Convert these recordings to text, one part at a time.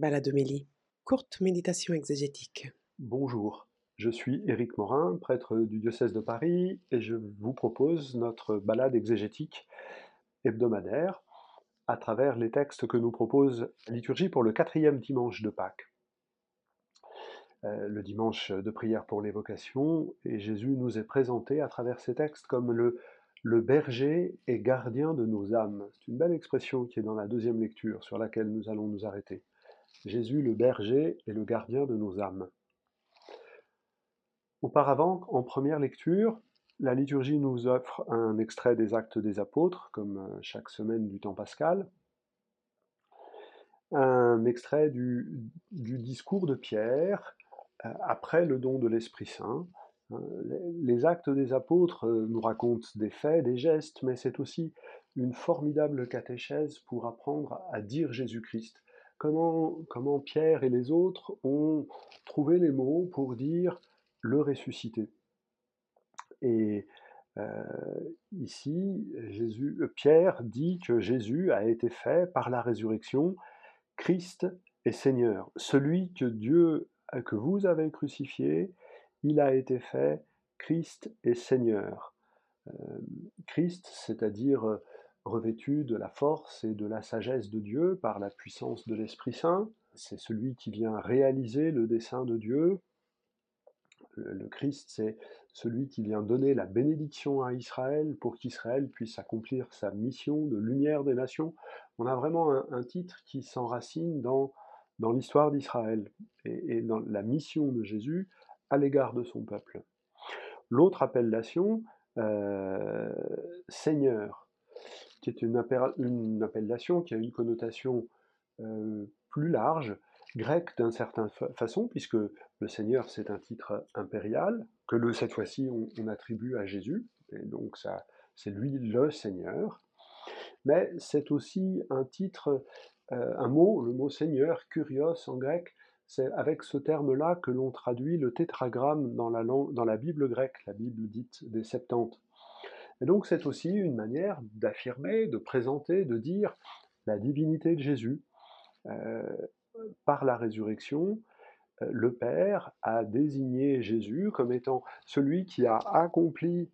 Balademélie, courte méditation exégétique. Bonjour, je suis Éric Morin, prêtre du diocèse de Paris, et je vous propose notre balade exégétique hebdomadaire à travers les textes que nous propose la liturgie pour le quatrième dimanche de Pâques. Euh, le dimanche de prière pour l'évocation, et Jésus nous est présenté à travers ces textes comme le berger et gardien de nos âmes. C'est une belle expression qui est dans la deuxième lecture sur laquelle nous allons nous arrêter. Jésus le berger et le gardien de nos âmes. Auparavant, en première lecture, la liturgie nous offre un extrait des actes des apôtres, comme euh, chaque semaine du temps pascal, un extrait du, discours de Pierre euh, après le don de l'Esprit Saint. Hein, les actes des apôtres euh, nous racontent des faits, des gestes, mais c'est aussi une formidable catéchèse pour apprendre à dire Jésus-Christ, comment, Pierre et les autres ont trouvé les mots pour dire le ressuscité. Et euh, ici, euh, Pierre dit que Jésus a été fait par la résurrection, Christ est Seigneur. Celui que Dieu, que vous avez crucifié, il a été fait, Christ est Seigneur. Euh, Christ, c'est-à-dire revêtu de la force et de la sagesse de Dieu par la puissance de l'Esprit Saint. C'est celui qui vient réaliser le dessein de Dieu. Le, Christ, c'est celui qui vient donner la bénédiction à Israël pour qu'Israël puisse accomplir sa mission de lumière des nations. On a vraiment un, titre qui s'enracine dans, l'histoire d'Israël et, dans la mission de Jésus à l'égard de son peuple. L'autre appellation, euh, Seigneur, qui est une, appellation qui a une connotation euh, plus large, grecque d'une certaine façon, puisque le Seigneur c'est un titre impérial, que le, cette fois-ci on, attribue à Jésus, et donc c'est lui le Seigneur. Mais c'est aussi un titre, euh, un mot, le mot Seigneur, kurios en grec, c'est avec ce terme-là que l'on traduit le tétragramme dans la, dans la Bible grecque, la Bible dite des Septante. Et donc c'est aussi une manière d'affirmer, de présenter, de dire la divinité de Jésus. Euh, par la résurrection, euh, le Père a désigné Jésus comme étant celui qui a accompli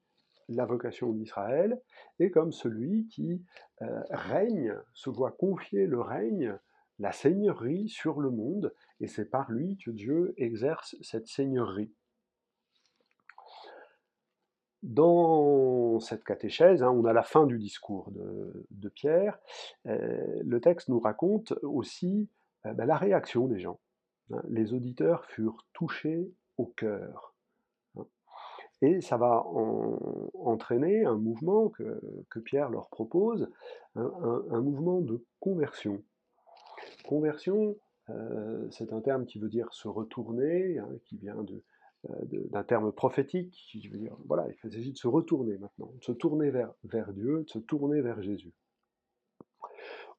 la vocation d'Israël et comme celui qui euh, règne, se voit confier le règne, la seigneurie sur le monde, et c'est par lui que Dieu exerce cette seigneurie. Dans cette catéchèse, hein, on a la fin du discours de, Pierre, euh, le texte nous raconte aussi euh, ben, la réaction des gens. Hein. Les auditeurs furent touchés au cœur. Hein. Et ça va entraîner un mouvement que, Pierre leur propose, un, mouvement de conversion. Conversion, euh, c'est un terme qui veut dire se retourner, qui vient de, d'un terme prophétique qui veut dire, voilà, il s'agit de se retourner maintenant, de se tourner vers, vers Dieu, de se tourner vers Jésus.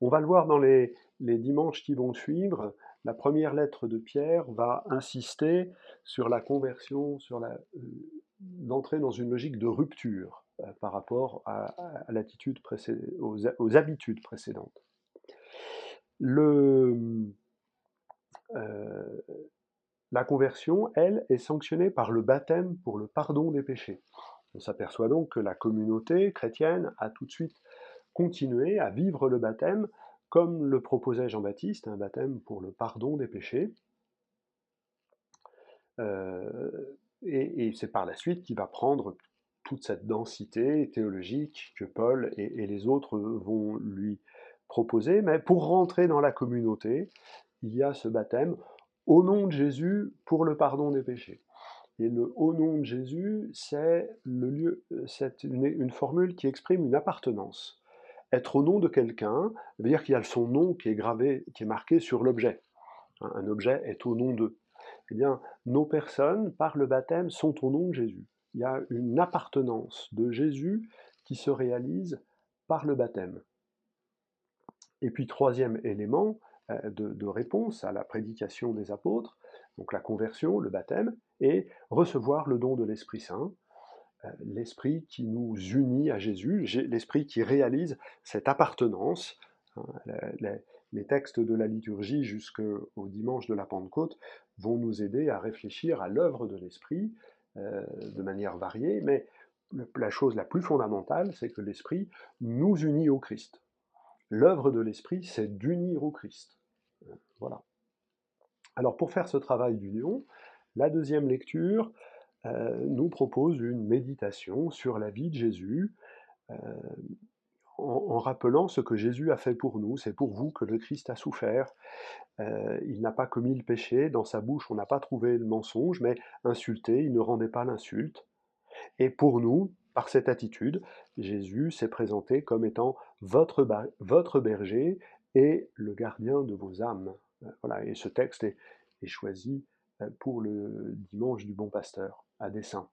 On va le voir dans les, les dimanches qui vont suivre. La première lettre de Pierre va insister sur la conversion, sur la, euh, dans une logique de rupture euh, par rapport à, l'attitude aux, aux, habitudes précédentes. Le, la conversion, elle, est sanctionnée par le baptême pour le pardon des péchés. On s'aperçoit donc que la communauté chrétienne a tout de suite continué à vivre le baptême comme le proposait Jean-Baptiste, un baptême pour le pardon des péchés. Euh, et, c'est par la suite qu'il va prendre toute cette densité théologique que Paul et, et, les autres vont lui proposer. Mais pour rentrer dans la communauté, il y a ce baptême au nom de Jésus pour le pardon des péchés. Et le au nom de Jésus, c'est le lieu, c'est une, formule qui exprime une appartenance. Être au nom de quelqu'un veut dire qu'il y a son nom qui est gravé, qui est marqué sur l'objet. Un objet est au nom d'eux. Eh bien, nos personnes, par le baptême, sont au nom de Jésus. Il y a une appartenance de Jésus qui se réalise par le baptême. Et puis, troisième élément, euh, de, réponse à la prédication des apôtres, donc la conversion, le baptême, et recevoir le don de l'Esprit Saint, euh, l'Esprit qui nous unit à Jésus, l'Esprit qui réalise cette appartenance, hein, les textes de la liturgie jusqu'au dimanche de la Pentecôte vont nous aider à réfléchir à l'œuvre de l'Esprit euh, de manière variée, mais la chose la plus fondamentale, c'est que l'Esprit nous unit au Christ. L'œuvre de l'Esprit, c'est d'unir au Christ. Euh, voilà. Alors pour faire ce travail d'union, la deuxième lecture euh, nous propose une méditation sur la vie de Jésus, en, rappelant ce que Jésus a fait pour nous. C'est pour vous que le Christ a souffert. Euh, il n'a pas commis le péché, dans sa bouche on n'a pas trouvé le mensonge, mais insulté, il ne rendait pas l'insulte. Et pour nous, par cette attitude, Jésus s'est présenté comme étant votre, berger et le gardien de vos âmes. Euh, voilà, et ce texte est, choisi euh, pour le dimanche du bon pasteur, à dessein.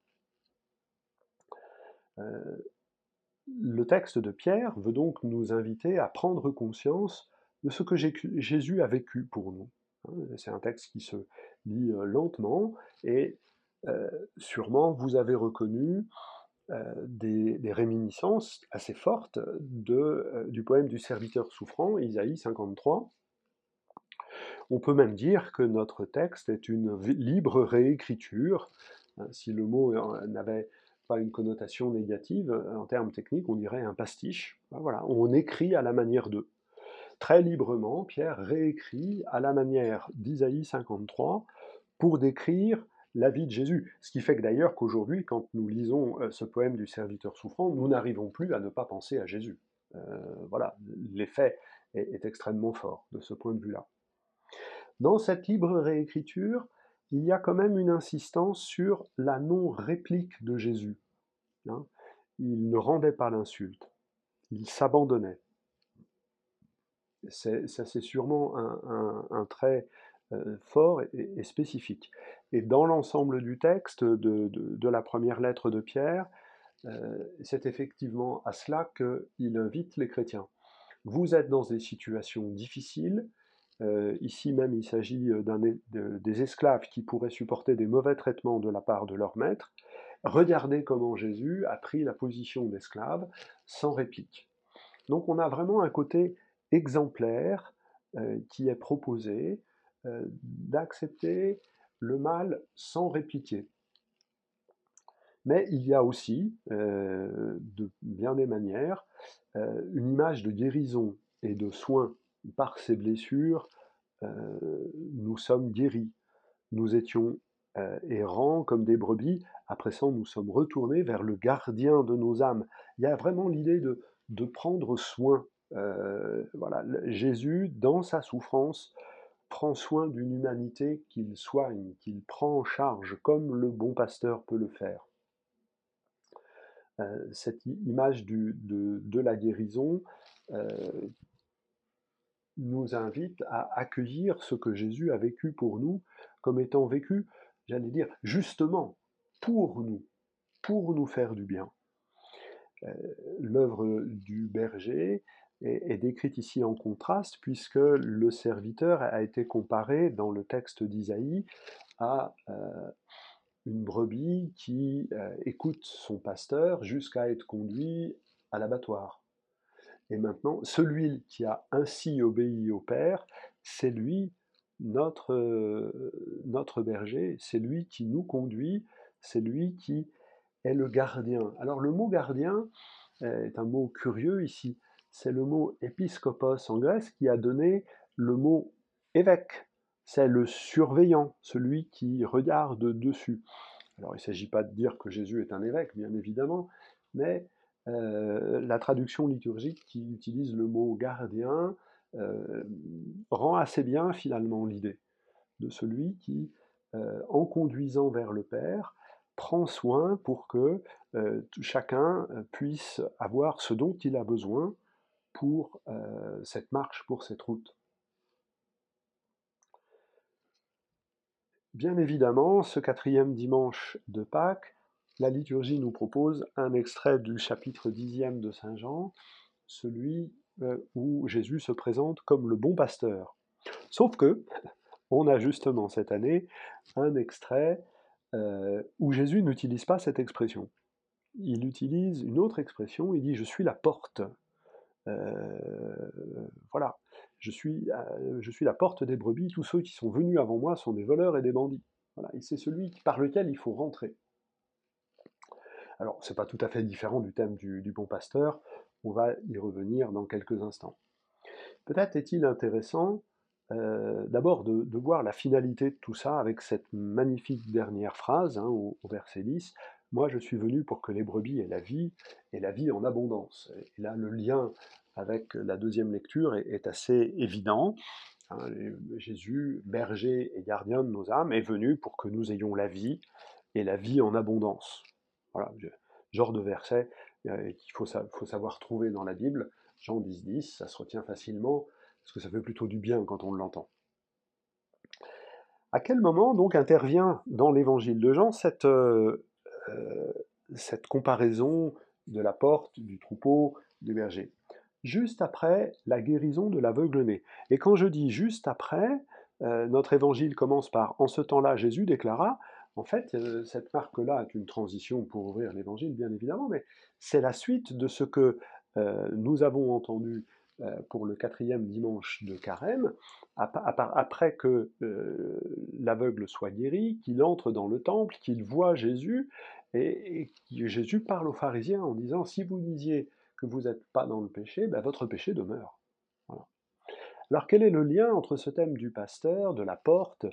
Le texte de Pierre veut donc nous inviter à prendre conscience de ce que Jésus a vécu pour nous. Hein. C'est un texte qui se lit euh, lentement et euh, sûrement vous avez reconnu euh, des, réminiscences assez fortes de, du poème du serviteur souffrant, Isaïe 53. On peut même dire que notre texte est une libre réécriture. Hein, si le mot n'avait pas une connotation négative, euh, en termes techniques, on dirait un pastiche. Ben voilà, on écrit à la manière d'eux. Très librement, Pierre réécrit à la manière d'Isaïe 53 pour décrire la vie de Jésus. Ce qui fait que d'ailleurs qu'aujourd'hui, quand nous lisons euh, ce poème du serviteur souffrant, nous n'arrivons plus à ne pas penser à Jésus. Euh, voilà, l'effet est, extrêmement fort de ce point de vue-là. Dans cette libre réécriture, il y a quand même une insistance sur la non-réplique de Jésus. Hein. Il ne rendait pas l'insulte, il s'abandonnait. Ça, c'est sûrement un, trait fort et, spécifique. Et dans l'ensemble du texte de, la première lettre de Pierre, euh, c'est effectivement à cela qu'il invite les chrétiens. Vous êtes dans des situations difficiles, euh, ici même, il s'agit euh, des esclaves qui pourraient supporter des mauvais traitements de la part de leur maître. Regardez comment Jésus a pris la position d'esclave sans réplique. Donc on a vraiment un côté exemplaire euh, qui est proposé d'accepter le mal sans répliquer. Mais il y a aussi, de bien des manières, une image de guérison et de soins par ces blessures, euh, nous sommes guéris. Nous étions euh, errants comme des brebis, après ça nous sommes retournés vers le gardien de nos âmes. Il y a vraiment l'idée de, de, prendre soin. Euh, voilà, Jésus, dans sa souffrance, prend soin d'une humanité qu'il soigne, qu'il prend en charge, comme le bon pasteur peut le faire. cette image de, la guérison nous invite à accueillir ce que Jésus a vécu pour nous comme étant vécu, j'allais dire, justement pour nous, pour nous faire du bien. Euh, l'œuvre du berger est, décrite ici en contraste puisque le serviteur a été comparé dans le texte d'Isaïe à euh, une brebis qui euh, écoute son pasteur jusqu'à être conduit à l'abattoir. Et maintenant, celui qui a ainsi obéi au Père, c'est lui, notre, euh, notre berger, c'est lui qui nous conduit, c'est lui qui est le gardien. Alors le mot gardien est un mot curieux ici. C'est le mot épiscopos en Grèce qui a donné le mot évêque. C'est le surveillant, celui qui regarde dessus. Alors il ne s'agit pas de dire que Jésus est un évêque, bien évidemment, mais euh, la traduction liturgique qui utilise le mot gardien euh, rend assez bien finalement l'idée de celui qui, euh, en conduisant vers le Père, prend soin pour que chacun puisse avoir ce dont il a besoin pour cette marche, pour cette route. Bien évidemment, ce quatrième dimanche de Pâques la liturgie nous propose un extrait du chapitre dixième de Saint Jean, celui euh, où Jésus se présente comme le bon pasteur. Sauf que, on a justement cette année un extrait euh, où Jésus n'utilise pas cette expression. Il utilise une autre expression, il dit Je suis la porte. Euh, voilà. je suis, euh, je suis la porte des brebis, tous ceux qui sont venus avant moi sont des voleurs et des bandits. Voilà, et c'est celui par lequel il faut rentrer. Alors, c'est pas tout à fait différent du thème du, bon pasteur, on va y revenir dans quelques instants. Peut-être est-il intéressant euh, d'abord de, voir la finalité de tout ça avec cette magnifique dernière phrase hein, au, verset 10. Moi, je suis venu pour que les brebis aient la vie, et la vie en abondance. Et là, le lien avec la deuxième lecture est, assez évident. Hein, Jésus, berger et gardien de nos âmes, est venu pour que nous ayons la vie, et la vie en abondance. Voilà, genre de verset euh, qu'il faut, savoir trouver dans la Bible. Jean 10, 10, ça se retient facilement, parce que ça fait plutôt du bien quand on l'entend. À quel moment donc intervient dans l'évangile de Jean cette, euh, euh, cette comparaison de la porte, du troupeau, du berger Juste après la guérison de l'aveugle-né. Et quand je dis juste après, notre évangile commence par En ce temps-là, Jésus déclara en fait, euh, cette marque-là est une transition pour ouvrir l'évangile, bien évidemment, mais c'est la suite de ce que euh, nous avons entendu euh, pour le quatrième dimanche de carême, après que l'aveugle soit guéri, qu'il entre dans le temple, qu'il voit Jésus, et, Jésus parle aux pharisiens en disant, si vous disiez que vous n'êtes pas dans le péché, ben, votre péché demeure. Alors quel est le lien entre ce thème du pasteur, de la porte,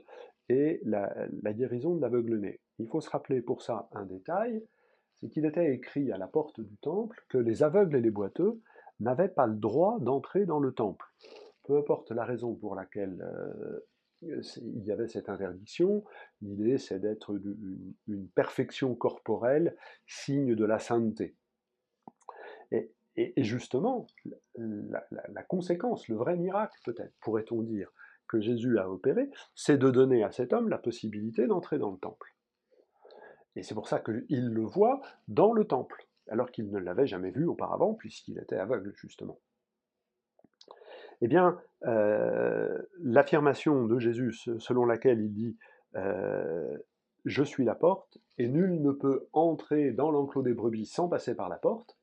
et la, guérison de l'aveugle-né? Il faut se rappeler pour ça un détail, c'est qu'il était écrit à la porte du temple que les aveugles et les boiteux n'avaient pas le droit d'entrer dans le temple. Peu importe la raison pour laquelle euh, il y avait cette interdiction, l'idée c'est d'être une, perfection corporelle, signe de la sainteté. Et, justement, la, conséquence, le vrai miracle peut-être, pourrait-on dire, que Jésus a opéré, c'est de donner à cet homme la possibilité d'entrer dans le temple. Et c'est pour ça qu'il le voit dans le temple, alors qu'il ne l'avait jamais vu auparavant, puisqu'il était aveugle, justement. Eh bien, euh, l'affirmation de Jésus, selon laquelle il dit euh, Je suis la porte, et nul ne peut entrer dans l'enclos des brebis sans passer par la porte,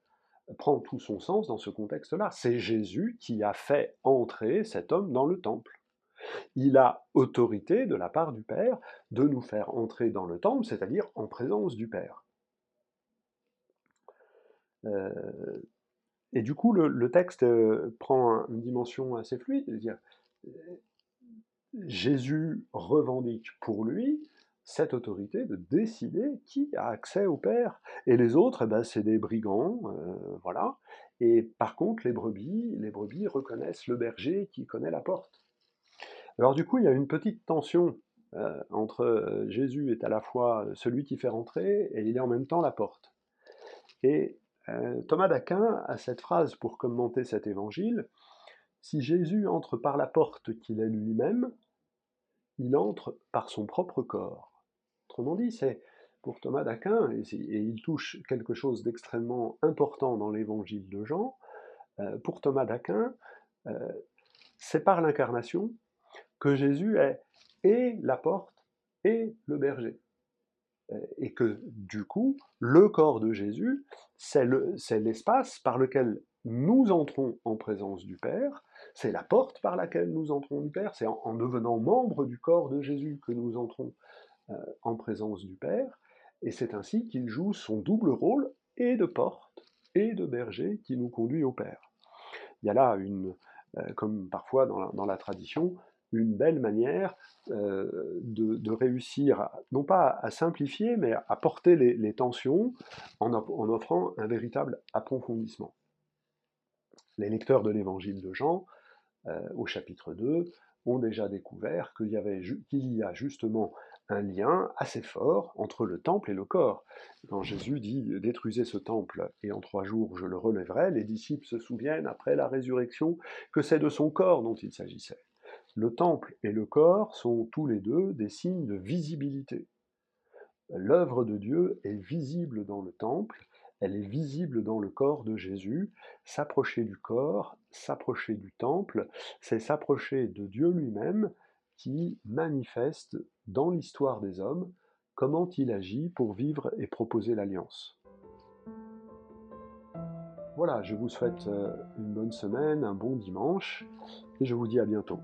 prend tout son sens dans ce contexte-là. C'est Jésus qui a fait entrer cet homme dans le temple. Il a autorité de la part du Père de nous faire entrer dans le temple, c'est-à-dire en présence du Père. Euh, et du coup, le, texte euh, prend une dimension assez fluide, c'est-à-dire Jésus revendique pour lui cette autorité de décider qui a accès au Père. Et les autres, eh ben, c'est des brigands, euh, voilà. Et par contre, les brebis, les brebis reconnaissent le berger qui connaît la porte. Alors du coup, il y a une petite tension euh, entre euh, Jésus est à la fois celui qui fait rentrer et il est en même temps la porte. Et euh, Thomas d'Aquin a cette phrase pour commenter cet évangile Si Jésus entre par la porte qu'il est lui-même, il entre par son propre corps. Autrement dit, c'est pour Thomas d'Aquin, et, il touche quelque chose d'extrêmement important dans l'évangile de Jean, pour Thomas d'Aquin, c'est par l'incarnation que Jésus est et la porte et le berger. Euh, et que du coup, le corps de Jésus, c'est l'espace par lequel nous entrons en présence du Père, c'est la porte par laquelle nous entrons du Père, c'est en, devenant membre du corps de Jésus que nous entrons euh, en présence du Père, et c'est ainsi qu'il joue son double rôle et de porte et de berger qui nous conduit au Père. Il y a là une, euh, comme parfois dans la tradition, une belle manière euh, de, réussir, non pas à simplifier, mais à porter les, tensions en, offrant un véritable approfondissement. Les lecteurs de l'évangile de Jean, euh, au chapitre 2, ont déjà découvert qu'il y, y a justement un lien assez fort entre le temple et le corps. Quand Jésus dit ⁇ Détruisez ce temple et en trois jours je le relèverai ⁇ les disciples se souviennent après la résurrection que c'est de son corps dont il s'agissait. Le temple et le corps sont tous les deux des signes de visibilité. L'œuvre de Dieu est visible dans le temple, elle est visible dans le corps de Jésus. S'approcher du corps, s'approcher du temple, c'est s'approcher de Dieu lui-même qui manifeste dans l'histoire des hommes comment il agit pour vivre et proposer l'alliance. Voilà, je vous souhaite euh, une bonne semaine, un bon dimanche, et je vous dis à bientôt.